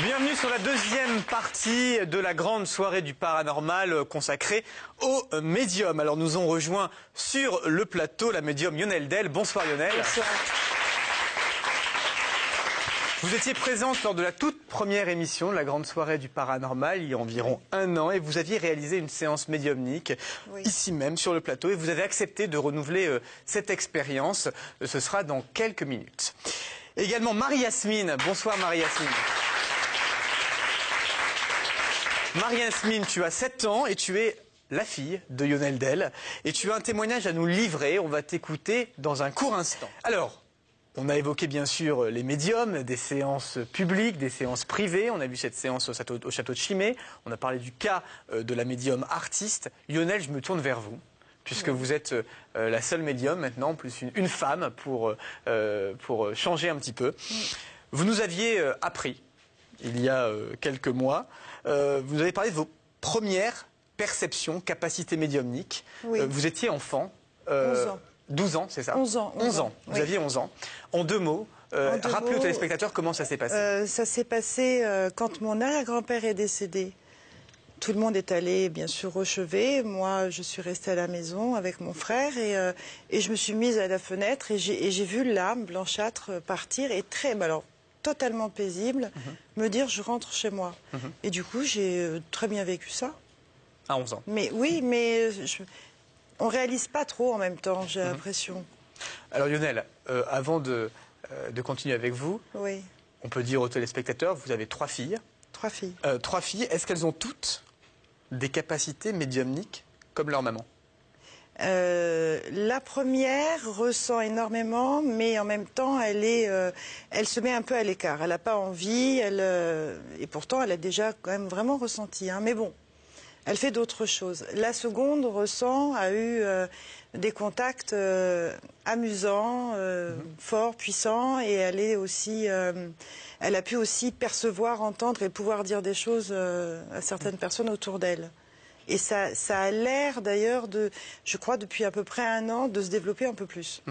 Bienvenue sur la deuxième partie de la grande soirée du paranormal consacrée au médium. Alors nous ont rejoint sur le plateau la médium Lionel Del. Bonsoir Lionel. Vous étiez présente lors de la toute première émission de la grande soirée du paranormal il y a environ un an et vous aviez réalisé une séance médiumnique ici même sur le plateau et vous avez accepté de renouveler euh, cette expérience. Euh, Ce sera dans quelques minutes. Également Marie-Yasmine. Bonsoir Marie-Yasmine. Marie-Yasmine, tu as 7 ans et tu es la fille de Lionel Del. Et tu as un témoignage à nous livrer. On va t'écouter dans un court instant. Alors, on a évoqué bien sûr les médiums, des séances publiques, des séances privées. On a vu cette séance au château, au château de Chimay. On a parlé du cas euh, de la médium artiste. Lionel, je me tourne vers vous. Puisque vous êtes euh, la seule médium maintenant, plus une, une femme, pour, euh, pour changer un petit peu. Vous nous aviez euh, appris, il y a quelques mois, euh, vous nous avez parlé de vos premières perceptions, capacités médiumniques. Oui. Euh, vous étiez enfant. euh, 11 ans. 12 ans, c'est ça 11 ans, 11 11 ans. ans, Vous oui. aviez 11 ans. En deux mots, euh, rappelez aux téléspectateurs comment ça s'est passé. Euh, ça s'est passé euh, quand mon arrière-grand-père est décédé. Tout le monde est allé, bien sûr, au chevet. Moi, je suis restée à la maison avec mon frère et, euh, et je me suis mise à la fenêtre et j'ai vu l'âme blanchâtre euh, partir et très, alors, totalement paisible, Mhm. me dire je rentre chez moi. Et du coup, j'ai euh, très bien vécu ça. À 11 ans. Mais oui, mais je, on réalise pas trop en même temps, j'ai Mhm. l'impression. Alors Lionel, euh, avant de, euh, de continuer avec vous, Oui, on peut dire aux téléspectateurs, vous avez trois filles. trois filles. Euh, trois filles, est-ce qu'elles ont toutes des capacités médiumniques comme leur maman? Euh, la première ressent énormément, mais en même temps, elle est, euh, elle se met un peu à l'écart. Elle n'a pas envie, elle, euh, et pourtant, elle a déjà quand même vraiment ressenti. hein. Mais bon, elle fait d'autres choses. La seconde ressent, a eu des contacts amusants, euh, forts, puissants, et elle est aussi, elle a pu aussi percevoir, entendre et pouvoir dire des choses à certaines personnes autour d'elle. Et ça, ça a l'air d'ailleurs de, je crois, depuis à peu près un an, de se développer un peu plus.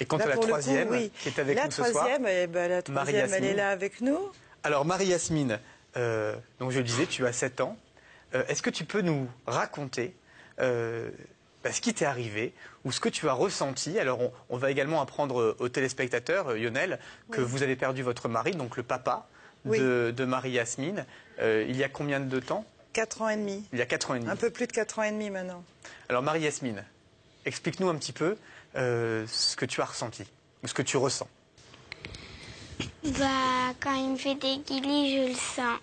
Et quant Là, à la le coup, troisième, oui. qui est avec la nous ce soir, troisième, eh ben, la troisième, elle est là avec nous. alors Marie-Yasmine, euh, donc je le disais, tu as 7 ans. Euh, est-ce que tu peux nous raconter euh, bah, ce qui t'est arrivé ou ce que tu as ressenti? Alors on, on va également apprendre aux téléspectateurs, Lionel, que vous avez perdu votre mari, donc le papa Oui. de, de Marie-Yasmine, euh, il y a combien de temps? Quatre ans et demi. Il y a 4 ans et demi. Un peu plus de quatre ans et demi maintenant. Alors Marie-Yasmine, explique-nous un petit peu euh, ce que tu as ressenti, ou ce que tu ressens. Bah, quand il me fait des guilis, je le sens.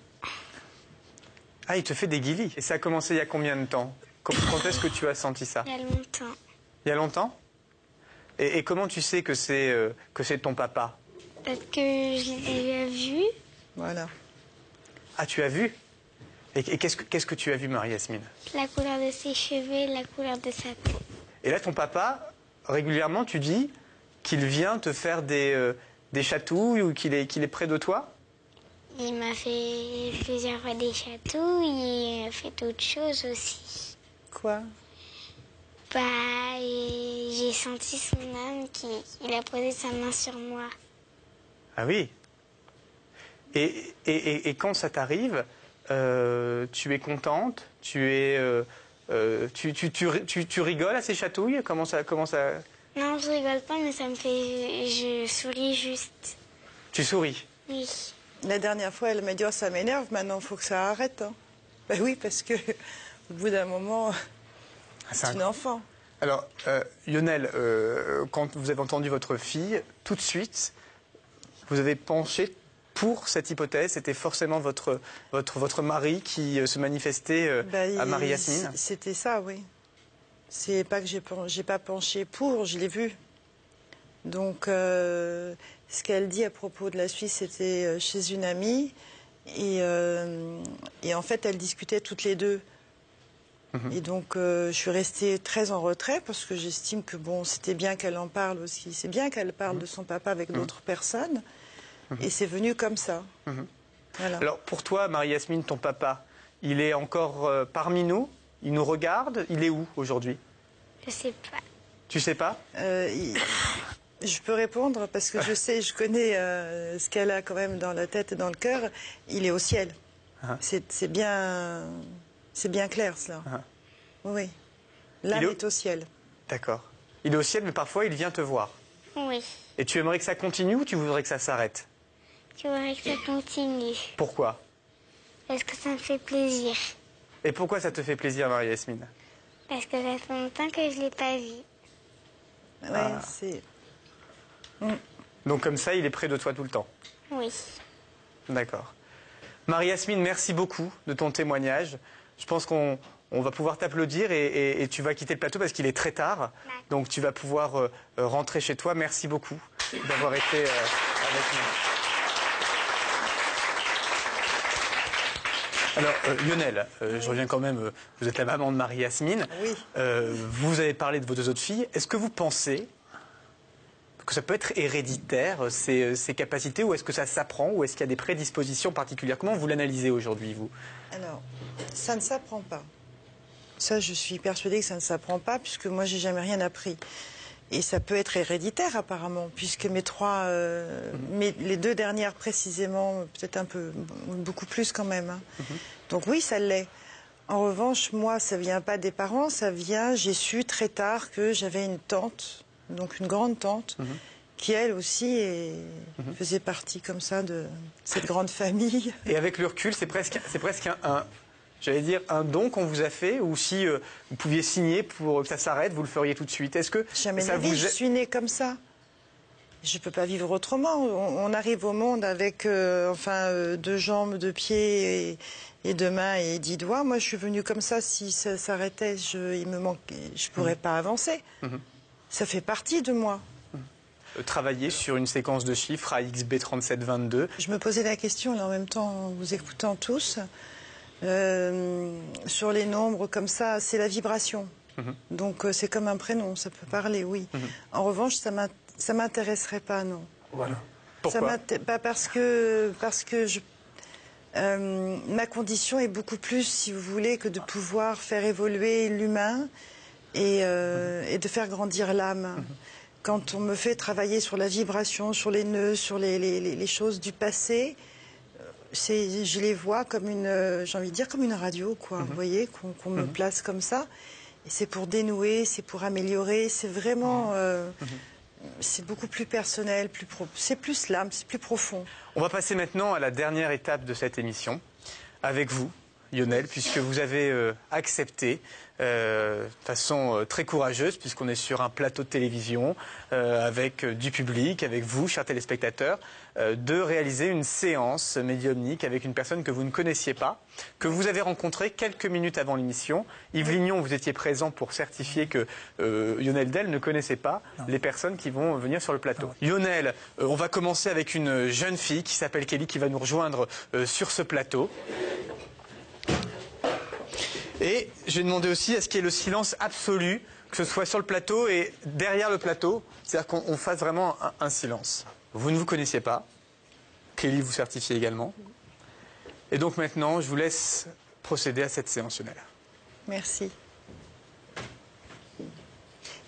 Ah, il te fait des guilis. Et ça a commencé il y a combien de temps? Quand quand est-ce que tu as senti ça? Il y a longtemps. Il y a longtemps? Et, et comment tu sais que c'est euh, que c'est ton papa? Parce que je l'ai déjà vu. Voilà. Ah, tu as vu? Et, et qu'est-ce que qu'est-ce que tu as vu, Marie-Yasmine La couleur de ses cheveux, la couleur de sa peau. Et là, ton papa, régulièrement, tu dis qu'il vient te faire des, euh, des chatouilles ou qu'il est, qu'il est près de toi? Il m'a fait plusieurs fois des chatouilles, il a fait d'autres choses aussi. Quoi? Bah, j'ai senti son âme qui il a posé sa main sur moi. Ah oui? Et, et, et- et quand ça t'arrive, euh, tu es contente, tu es, euh, euh, tu, tu, tu, tu- tu rigoles à ces chatouilles? Comment ça, comment ça? Non, je rigole pas, mais ça me fait. Je souris juste. Tu souris? Oui. La dernière fois, elle m'a dit oh, ça m'énerve. Maintenant, il faut que ça arrête. hein. Ben oui, parce que au bout d'un moment, Ah, c'est une enfant. Alors, euh, Lionel, euh, quand vous avez entendu votre fille, tout de suite, vous avez penché pour cette hypothèse. C'était forcément votre, votre, votre mari qui euh, se manifestait euh, Ben, à Marie-Yasmine. C'était ça, oui. C'est pas que j'ai pas penché pour, je l'ai vu. Donc, euh, ce qu'elle dit à propos de la Suisse, c'était chez une amie. Et, euh, et en fait, elles discutaient toutes les deux. Mhm. Et donc, euh, je suis restée très en retrait parce que j'estime que bon, c'était bien qu'elle en parle aussi. C'est bien qu'elle parle Mhm. de son papa avec d'autres personnes. Et c'est venu comme ça. Mhm. Voilà. Alors, pour toi, Marie-Yasmine, ton papa, il est encore euh, parmi nous? Il nous regarde? Il est où aujourd'hui? Je sais pas. Tu sais pas? Euh, il- Je peux répondre parce que je sais, je connais euh, ce qu'elle a quand même dans la tête et dans le cœur. Il est au ciel. Ah. C'est c'est bien, c'est bien clair cela. Ah. Oui. L'âme Il est- est au ciel. D'accord. Il est au ciel, mais parfois il vient te voir. Oui. Et tu aimerais que ça continue ou tu voudrais que ça s'arrête? Je voudrais que ça continue. Pourquoi? Parce que ça me fait plaisir. Et pourquoi ça te fait plaisir, Marie-Yasmine? Parce que ça fait longtemps que je ne l'ai pas vu. Ouais, Ah. c'est. Donc comme ça, il est près de toi tout le temps. Oui. D'accord. Marie-Yasmine, merci beaucoup de ton témoignage. Je pense qu'on on va pouvoir t'applaudir et, et- et tu vas quitter le plateau parce qu'il est très tard. Donc tu vas pouvoir euh, rentrer chez toi. Merci beaucoup d'avoir été euh, avec nous. Alors, euh, Lionel, euh, je reviens quand même, euh, vous êtes la maman de Marie-Yasmine. Oui. Vous avez parlé de vos deux autres filles. Est-ce que vous pensez que ça peut être héréditaire, ces, ces capacités, ou est-ce que ça s'apprend, ou est-ce qu'il y a des prédispositions particulières? Comment vous l'analysez aujourd'hui, vous? Alors, ça ne s'apprend pas. Ça, je suis persuadée que ça ne s'apprend pas, puisque moi, j'ai jamais rien appris. Et ça peut être héréditaire, apparemment, puisque mes trois, euh, mes- les deux dernières précisément, peut-être un peu, beaucoup plus quand même. hein. Donc oui, ça l'est. En revanche, moi, ça vient pas des parents, ça vient, j'ai su très tard que j'avais une tante, donc une grande tante, qui elle aussi est- faisait partie comme ça de cette grande famille. Et avec le recul, c'est presque, c'est presque un, un- j'allais dire, un don qu'on vous a fait, ou si euh, vous pouviez signer pour que ça s'arrête, vous le feriez tout de suite. Est-ce que Jamais ça vous je suis née comme ça. Je ne peux pas vivre autrement. On, on arrive au monde avec euh, enfin euh, deux jambes, deux pieds et, et deux mains et dix doigts. Moi, je suis venue comme ça. Si ça s'arrêtait, je, il me manquait, je pourrais pas avancer. Ça fait partie de moi. euh, travailler sur une séquence de chiffres AXB3722 Je me posais la question, là, en même temps, en vous écoutant tous, euh, sur les nombres comme ça, c'est la vibration. Donc, euh, c'est comme un prénom, ça peut parler, oui. En revanche, ça ça m'intéresserait pas, non. Voilà. Ça Pourquoi pas parce que parce que je, euh, ma condition est beaucoup plus, si vous voulez, que de pouvoir faire évoluer l'humain et, euh, et de faire grandir l'âme. Quand on me fait travailler sur la vibration, sur les nœuds, sur les, les- choses du passé, je les vois comme une, euh, j'ai envie de dire comme une radio, quoi. Vous voyez, qu'on, me place comme ça. Et c'est pour dénouer, c'est pour améliorer, c'est vraiment. euh, c'est beaucoup plus personnel, plus c'est plus l'âme, c'est plus profond. On va passer maintenant à la dernière étape de cette émission, avec vous, Lionel, puisque vous avez euh, accepté, euh, de façon euh, très courageuse, puisqu'on est sur un plateau de télévision, avec du public, avec vous, chers téléspectateurs, de réaliser une séance médiumnique avec une personne que vous ne connaissiez pas, que vous avez rencontrée quelques minutes avant l'émission. Yves Lignon, vous étiez présent pour certifier que euh, Lionel Del ne connaissait pas les personnes qui vont venir sur le plateau. Lionel, euh, on va commencer avec une jeune fille qui s'appelle Kelly qui va nous rejoindre euh, sur ce plateau. Et je vais demander aussi à ce qu'il y ait le silence absolu, que ce soit sur le plateau et derrière le plateau, c'est-à-dire qu'on on fasse vraiment un, un silence? Vous ne vous connaissiez pas, Kelly vous certifie également. Et donc maintenant, je vous laisse procéder à cette séance, Lionel. Merci.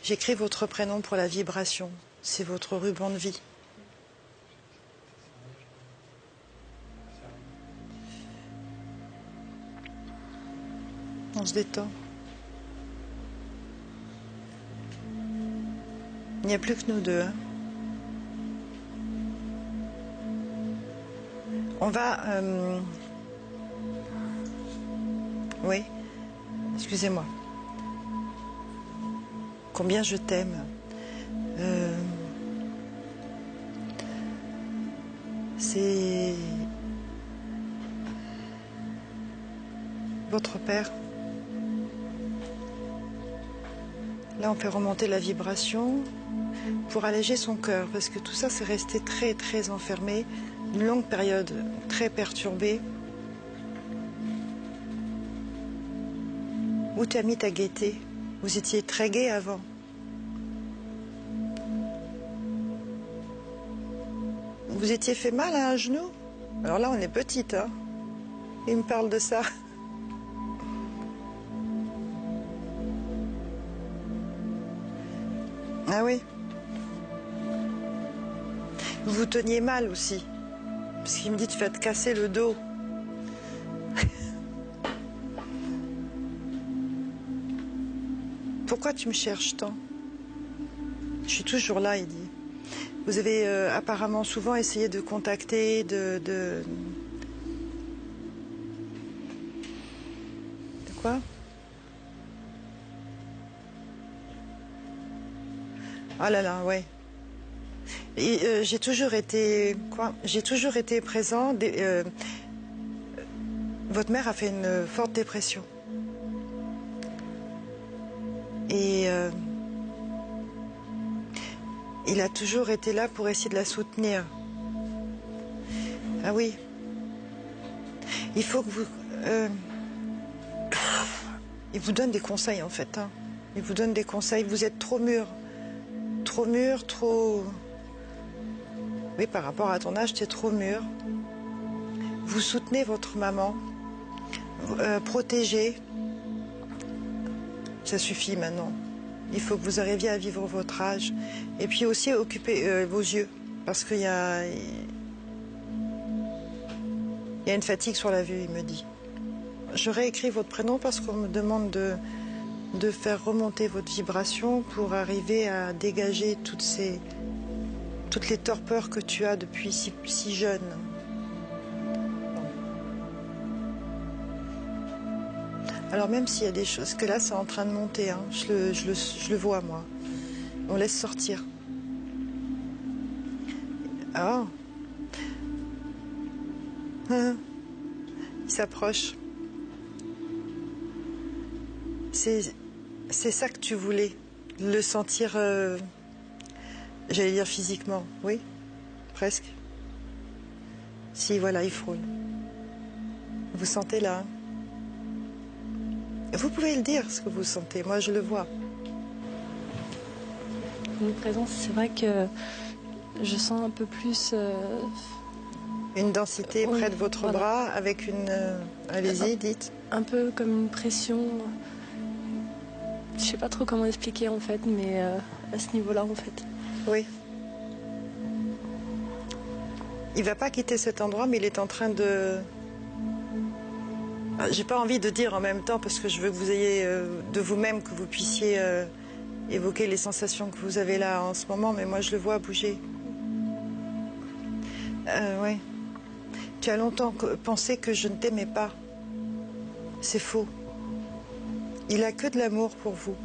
J'écris votre prénom pour la vibration. C'est votre ruban de vie. On se détend. Il n'y a plus que nous deux. hein. On va. euh, Oui. Excusez-moi. Combien je t'aime. Euh, C'est votre père. Là, on fait remonter la vibration pour alléger son cœur, parce que tout ça, c'est resté très, très enfermé, une longue période très perturbée. Où t'as mis ta gaieté Vous étiez très gai avant. Vous étiez fait mal à un genou? Alors là, on est petite, hein Il me parle de ça. Ah oui vous teniez mal aussi. Parce qu'il me dit, tu vas te casser le dos. Pourquoi tu me cherches tant? Je suis toujours là, il dit. Vous avez euh, apparemment souvent essayé de contacter, de, de... De quoi? Ah là là, ouais. Euh, j'ai toujours été quoi J'ai toujours été présent. Euh, votre mère a fait une forte dépression. Et euh, il a toujours été là pour essayer de la soutenir. Ah oui. Il faut que vous. il vous donne des conseils en fait. hein. Il vous donne des conseils. Vous êtes trop mûr. Trop mûr, trop. Oui, par rapport à ton âge, tu es trop mûr. Vous soutenez votre maman. Euh, protégez. Ça suffit maintenant. Il faut que vous arriviez à vivre votre âge. Et puis aussi occuper euh, vos yeux. Parce qu'il y a. Une fatigue sur la vue, il me dit. Je réécris votre prénom parce qu'on me demande de, de faire remonter votre vibration pour arriver à dégager toutes ces. Toutes les torpeurs que tu as depuis si, jeune. Alors même s'il y a des choses, que là c'est en train de monter, hein, je, le, vois moi. On laisse sortir. Ah. Hein. Il s'approche. C'est, c'est ça que tu voulais, le sentir, euh, j'allais dire physiquement, oui, presque. Si, voilà, il frôle. Vous sentez là Vous pouvez le dire, ce que vous sentez. Moi, je le vois. Une présence, c'est vrai que je sens un peu plus. euh, Une densité Oui, près de votre voilà. bras avec une... euh, Allez-y, dites. un peu comme une pression. Je sais pas trop comment expliquer en fait, mais euh, à ce niveau-là en fait. Oui. Il va pas quitter cet endroit, mais il est en train de. Ah, J'ai pas envie de dire en même temps parce que je veux que vous ayez euh, de vous-même que vous puissiez euh, évoquer les sensations que vous avez là en ce moment, mais moi je le vois bouger. Euh, ouais. Tu as longtemps pensé que je ne t'aimais pas. C'est faux. Il a que de l'amour pour vous.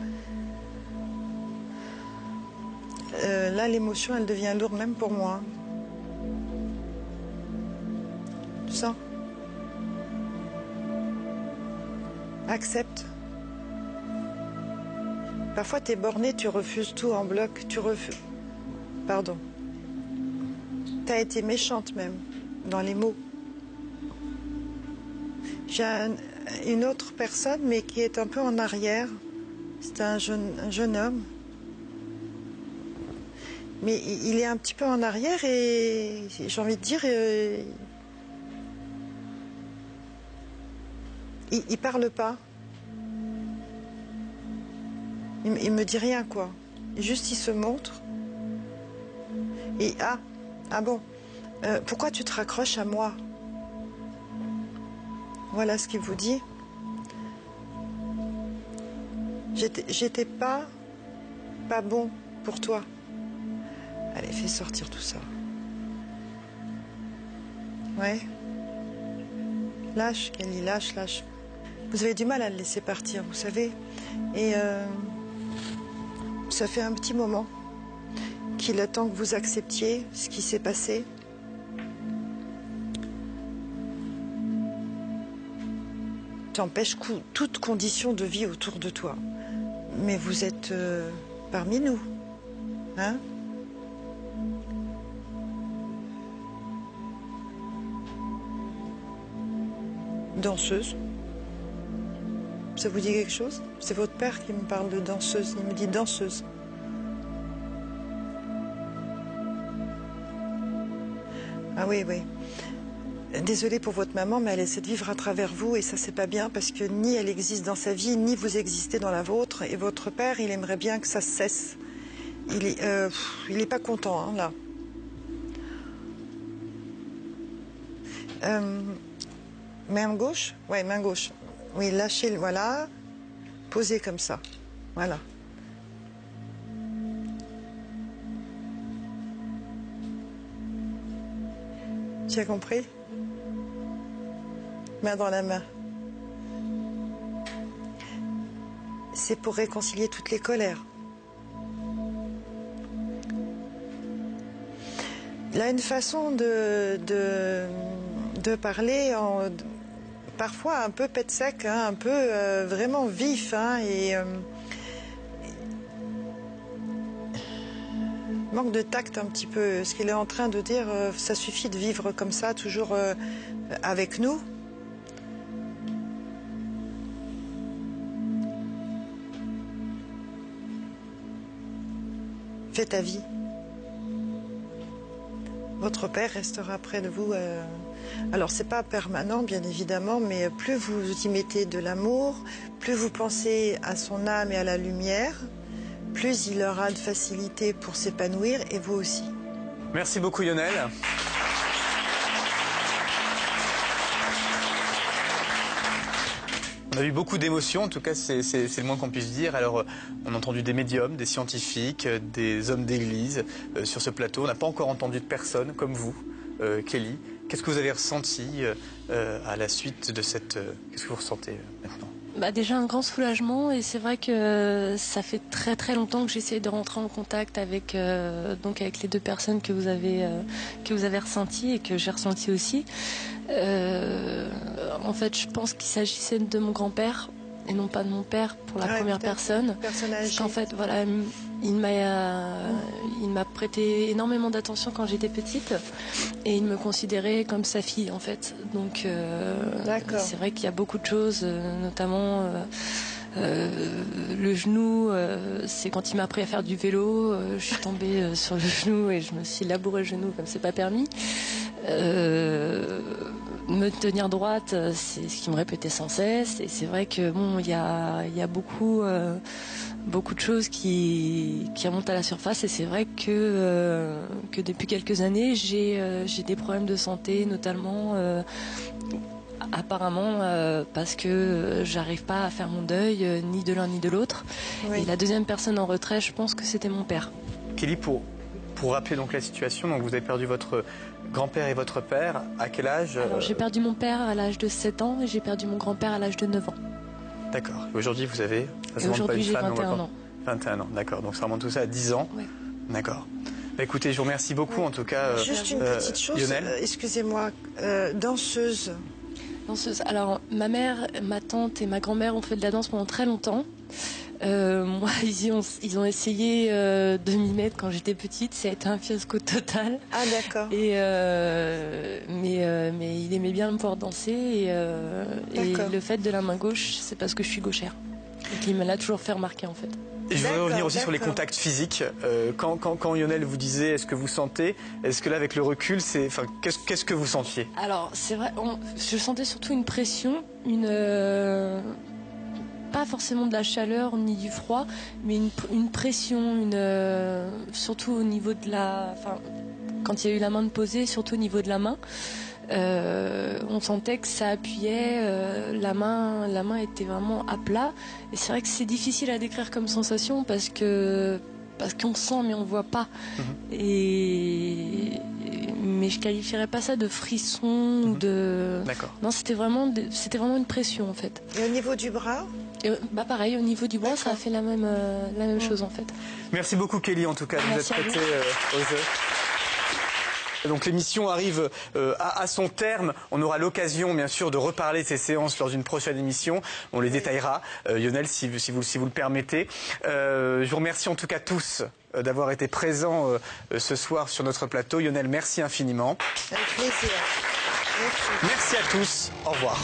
Euh, là, l'émotion, elle devient lourde même pour moi. Tu sens Accepte. Parfois, tu es borné, tu refuses tout en bloc. Tu refuses. Pardon. Tu as été méchante même, dans les mots. J'ai un- une autre personne, mais qui est un peu en arrière. C'est un jeune homme. Mais il est un petit peu en arrière et j'ai envie de dire, euh, il, il parle pas. Il, il me dit rien quoi. Juste il se montre. Et ah, ah bon, euh, pourquoi tu te raccroches à moi? Voilà ce qu'il vous dit. J'étais pas, pas bon pour toi. Allez, fais sortir tout ça. Ouais. Lâche, Kelly, lâche, lâche. Vous avez du mal à le laisser partir, vous savez. Et euh, ça fait un petit moment qu'il attend que vous acceptiez ce qui s'est passé. Tu empêches cou- toute condition de vie autour de toi. Mais vous êtes euh, parmi nous. Hein? Danseuse. Ça vous dit quelque chose? C'est votre père qui me parle de danseuse. Il me dit danseuse. Ah oui, oui. Désolée pour votre maman, mais elle essaie de vivre à travers vous et ça c'est pas bien parce que ni elle existe dans sa vie, ni vous existez dans la vôtre. Et votre père, il aimerait bien que ça cesse. Il est, euh, pas content hein, là. Euh, main gauche? Ouais, main gauche. Oui, lâchez, voilà. Posez comme ça. Voilà. Tu as compris? Main dans la main. C'est pour réconcilier toutes les colères. A une façon de, de parler, en, parfois un peu pet sec, hein, un peu euh, vraiment vif. hein, et, euh, manque de tact un petit peu. Ce qu'il est en train de dire, euh, ça suffit de vivre comme ça, toujours avec nous. Fais ta vie. Votre père restera près de vous. euh, Alors c'est pas permanent, bien évidemment, mais plus vous y mettez de l'amour, plus vous pensez à son âme et à la lumière, plus il aura de facilité pour s'épanouir et vous aussi. Merci beaucoup Lionel. A eu beaucoup d'émotions, en tout cas c'est le moins qu'on puisse dire. Alors euh, on a entendu des médiums, des scientifiques, euh, des hommes d'église euh, sur ce plateau. On n'a pas encore entendu de personne comme vous, Kelly. Qu'est-ce que vous avez ressenti à la suite de cette... Qu'est-ce que vous ressentez maintenant? Bah déjà un grand soulagement et c'est vrai que ça fait très très longtemps que j'essaie de rentrer en contact avec euh, donc avec les deux personnes que vous avez euh, que vous avez ressenties et que j'ai ressenti aussi. Euh, en fait, je pense qu'il s'agissait de mon grand-père et non pas de mon père pour la Ouais, première personne. Parce qu'en fait, voilà, il m'a, il m'a prêté énormément d'attention quand j'étais petite et il me considérait comme sa fille en fait. Donc, euh, c'est vrai qu'il y a beaucoup de choses, euh, notamment euh, le genou. euh, c'est quand il m'a appris à faire du vélo, euh, je suis tombée sur le genou et je me suis labouré le genou comme c'est pas permis. Me tenir droite, c'est ce qu'il me répétait sans cesse. Et c'est vrai que bon, il y a, il y a beaucoup, beaucoup de choses qui, qui remontent à la surface. Et c'est vrai que, euh, que depuis quelques années, j'ai, euh, j'ai des problèmes de santé, notamment. euh, Apparemment euh, parce que j'arrive pas à faire mon deuil euh, ni de l'un ni de l'autre. Oui. Et la deuxième personne en retrait, je pense que c'était mon père. Kelly, pour, pour rappeler donc la situation, donc vous avez perdu votre grand-père et votre père. À quel âge euh, j'ai perdu mon père à l'âge de 7 ans et j'ai perdu mon grand-père à l'âge de 9 ans. D'accord. Et Aujourd'hui, vous avez... aujourd'hui une j'ai femme, mais on va 21 pas- ans. 21 ans, d'accord. Donc ça remonte tout ça à 10 ans. Ouais. D'accord. Bah, écoutez, je vous remercie beaucoup en tout cas. euh, Juste une euh, petite chose, Lionel. euh, excusez-moi, euh, danseuse. Danseuse. Alors, ma mère, ma tante et ma grand-mère ont fait de la danse pendant très longtemps. Euh, moi, ils, ont, ils ont essayé euh, de m'y mettre quand j'étais petite. Ça a été un fiasco total. Ah d'accord. Et euh, mais, euh, mais il aimait bien me voir danser. Et, euh, et D'accord. le fait de la main gauche, c'est parce que je suis gauchère. Et qu'il me l'a toujours fait remarquer, en fait. Et je voudrais revenir aussi sur les contacts physiques. Euh, quand, quand, quand Lionel vous disait est-ce que vous sentez, est-ce que là avec le recul, c'est, enfin, qu'est-ce, qu'est-ce que vous sentiez? Alors, c'est vrai, on- je sentais surtout une pression, une. euh, pas forcément de la chaleur ni du froid, mais une, une pression, une, euh, surtout au niveau de la. Enfin, quand il y a eu la main de poser, surtout au niveau de la main. euh, on sentait que ça appuyait, euh, la main, la main était vraiment à plat. Et c'est vrai que c'est difficile à décrire comme sensation parce que parce qu'on sent mais on voit pas. Et mais je qualifierais pas ça de frisson ou de. D'accord. Non, c'était vraiment, de- c'était vraiment une pression en fait. Et au niveau du bras? Et, bah pareil, au niveau du bras, ça a fait la même, euh, la même chose en fait. Merci beaucoup Kelly en tout cas de vous vous. prêtée euh, au jeu. Donc l'émission arrive euh, à, à son terme. On aura l'occasion, bien sûr, de reparler de ces séances lors d'une prochaine émission. On les détaillera, euh, Lionel, si, vous- si, vous, si vous le permettez. Euh, je vous remercie en tout cas tous euh, d'avoir été présents ce soir sur notre plateau. Lionel, merci infiniment. Avec plaisir. Merci. Merci à tous. Au revoir.